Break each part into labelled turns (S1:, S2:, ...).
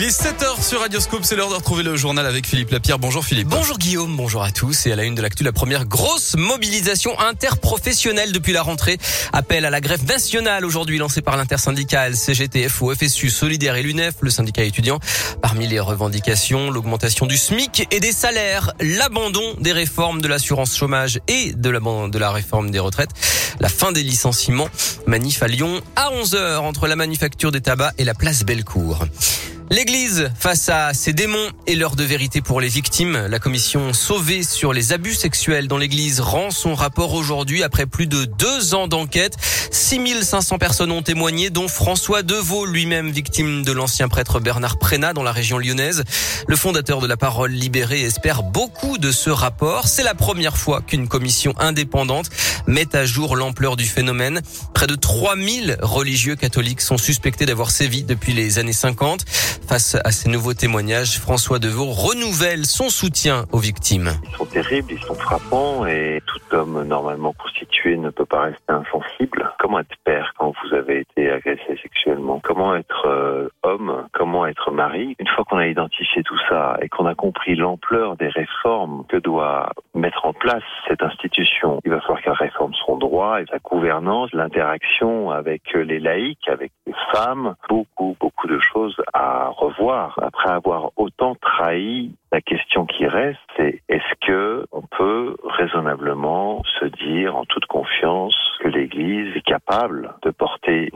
S1: Il est 7h sur Radioscope, c'est l'heure de retrouver le journal avec Philippe Lapierre. Bonjour Philippe.
S2: Bonjour Guillaume, bonjour à tous. Et à la une de l'actu, la première grosse mobilisation interprofessionnelle depuis la rentrée. Appel à la grève nationale aujourd'hui lancée par l'intersyndicale CGT, FO, FSU, Solidaire et l'UNEF, le syndicat étudiant. Parmi les revendications, l'augmentation du SMIC et des salaires, l'abandon des réformes de l'assurance chômage et de la, réforme des retraites, la fin des licenciements. Manif à Lyon à 11h entre la manufacture des tabacs et la place Bellecour. L'église face à ses démons et l'heure de vérité pour les victimes. La commission sauvée sur les abus sexuels dans l'église rend son rapport aujourd'hui après plus de deux ans d'enquête. 6500 personnes ont témoigné, dont François Deveau, lui-même victime de l'ancien prêtre Bernard Prénat dans la région lyonnaise. Le fondateur de la parole libérée espère beaucoup de ce rapport. C'est la première fois qu'une commission indépendante met à jour l'ampleur du phénomène. Près de 3000 religieux catholiques sont suspectés d'avoir sévi depuis les années 50. Face à ces nouveaux témoignages, François Deveau renouvelle son soutien aux victimes.
S3: Ils sont terribles, ils sont frappants et tout homme normalement constitué ne peut pas rester insensible. Comment être père quand vous avez été agressé sexuellement? Comment être euh, homme Comment être mari Une fois qu'on a identifié tout ça et qu'on a compris l'ampleur des réformes que doit mettre en place cette institution, il va falloir qu'elle réforme son droit et sa gouvernance, l'interaction avec les laïcs, avec les femmes, beaucoup, beaucoup de choses à revoir. Après avoir autant trahi, la question qui reste, c'est est-ce que on peut raisonnablement se dire en toute confiance que l'Église est capable de porter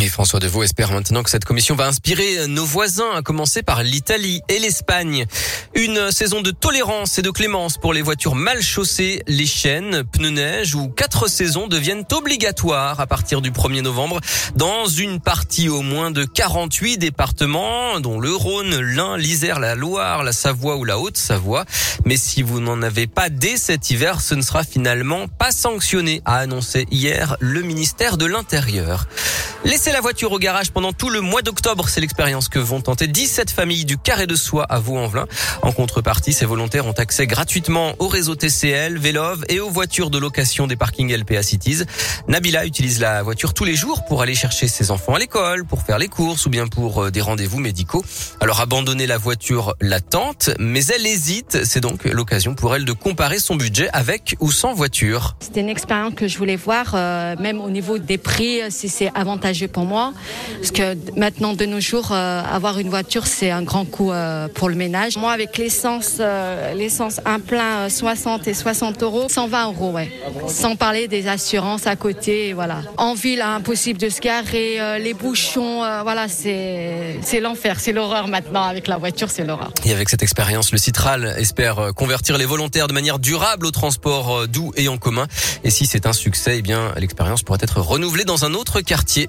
S2: Et François Deveau espère maintenant que cette commission va inspirer nos voisins, à commencer par l'Italie et l'Espagne. Une saison de tolérance et de clémence pour les voitures mal chaussées, les chaînes, pneus neige ou quatre saisons deviennent obligatoires à partir du 1er novembre dans une partie au moins de 48 départements, dont le Rhône, l'Ain, l'Isère, la Loire, la Savoie ou la Haute-Savoie. Mais si vous n'en avez pas dès cet hiver, ce ne sera finalement pas sanctionné, a annoncé hier le ministère de l'Intérieur. Laissez la voiture au garage pendant tout le mois d'octobre, c'est l'expérience que vont tenter 17 familles du Carré de Soie à Vaux-en-Velin. En contrepartie, ces volontaires ont accès gratuitement au réseau TCL, Vélov et aux voitures de location des parkings LPA Cities. Nabila utilise la voiture tous les jours pour aller chercher ses enfants à l'école, pour faire les courses ou bien pour euh, des rendez-vous médicaux. Alors abandonner la voiture l'attente, mais elle hésite. C'est donc l'occasion pour elle de comparer son budget avec ou sans voiture.
S4: C'était une expérience que je voulais voir, euh, même au niveau des prix, si c'est avantageux pour moi. Parce que maintenant, de nos jours, euh, avoir une voiture, c'est un grand coût euh, pour le ménage. Moi, avec l'essence, euh, l'essence un plein euh, 60 et 60 euros, 120 euros, ouais. Sans parler des assurances à côté, voilà. En ville, impossible de se garer, euh, les bouchons, euh, voilà, c'est l'enfer, c'est l'horreur maintenant. Avec la voiture, c'est l'horreur.
S2: Et avec cette expérience, le Citral espère euh, convertir les volontaires de manière durable au transport euh, doux et en commun. Et si c'est un succès, eh bien, l'expérience pourrait être renouvelée dans un autre quartier.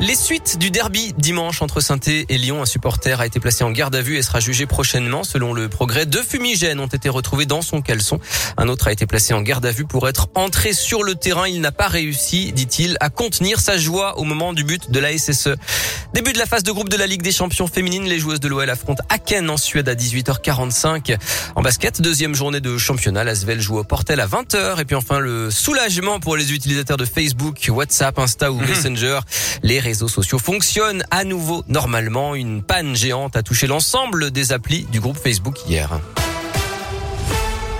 S2: Les suites du derby dimanche entre saint et Lyon, un supporter a été placé en garde à vue et sera jugé prochainement. Selon le progrès, deux fumigènes ont été retrouvés dans son caleçon. Un autre a été placé en garde à vue pour être entré sur le terrain. Il n'a pas réussi, dit-il, à contenir sa joie au moment du but de la SSE. Début de la phase de groupe de la Ligue des champions féminines. Les joueuses de l'OL affrontent Aken en Suède à 18h45. En basket, deuxième journée de championnat. L'Asvel joue au Portel à 20h. Et puis enfin, le soulagement pour les utilisateurs de Facebook, WhatsApp, Insta ou Messenger. Les réseaux sociaux fonctionnent à nouveau normalement. Une panne géante a touché l'ensemble des applis du groupe Facebook hier.